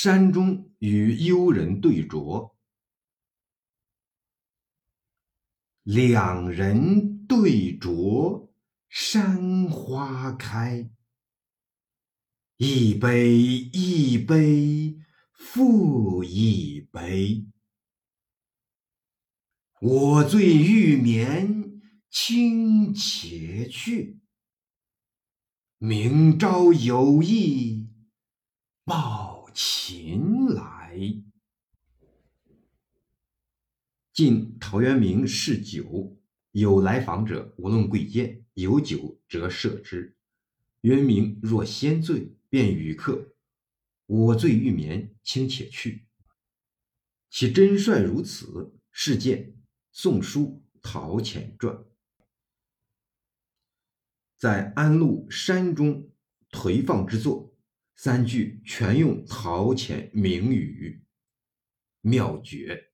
山中与幽人对酌，两人对酌山花开。一杯一杯复一杯，我醉欲眠卿且去，明朝有意秦来。晋陶渊明嗜酒，有来访者，无论贵贱，有酒则设之。渊明若先醉。便与客：“我醉欲眠，卿且去。”其真率如此，是见《宋书·陶潜传》。在安陆山中颓放之作，三句全用陶潜名语，妙绝。